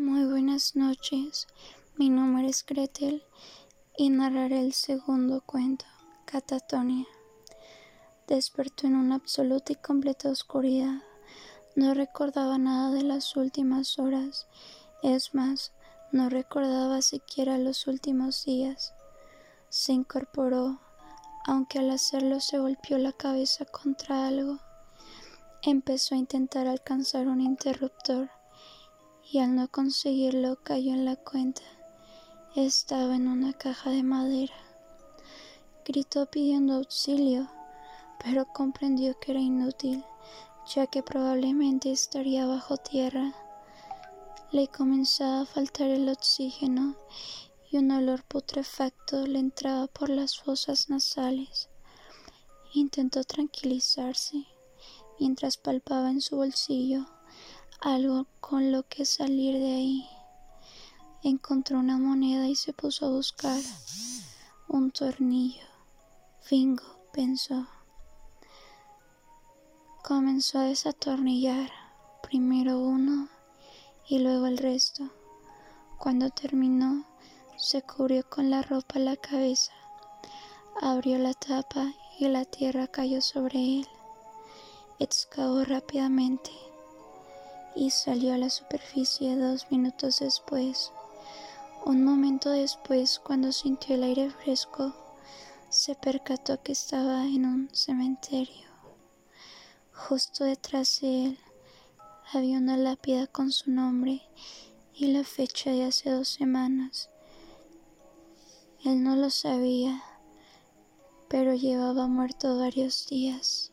Muy buenas noches, mi nombre es Gretel y narraré el segundo cuento, Catatonia. Despertó en una absoluta y completa oscuridad. No recordaba nada de las últimas horas, es más, no recordaba siquiera los últimos días. Se incorporó, aunque al hacerlo se golpeó la cabeza contra algo. Empezó a intentar alcanzar un interruptor y al no conseguirlo cayó en la cuenta. Estaba en una caja de madera. Gritó pidiendo auxilio, pero comprendió que era inútil, ya que probablemente estaría bajo tierra. Le comenzaba a faltar el oxígeno y un olor putrefacto le entraba por las fosas nasales. Intentó tranquilizarse mientras palpaba en su bolsillo algo con lo que salir de ahí. Encontró una moneda y se puso a buscar un tornillo. Fingo, pensó. Comenzó a desatornillar, primero uno y luego el resto. Cuando terminó, se cubrió con la ropa la cabeza, abrió la tapa y la tierra cayó sobre él. Excavó rápidamente y salió a la superficie dos minutos después. Un momento después, cuando sintió el aire fresco, se percató que estaba en un cementerio. Justo detrás de él había una lápida con su nombre y la fecha de hace dos semanas. Él no lo sabía, pero llevaba muerto varios días.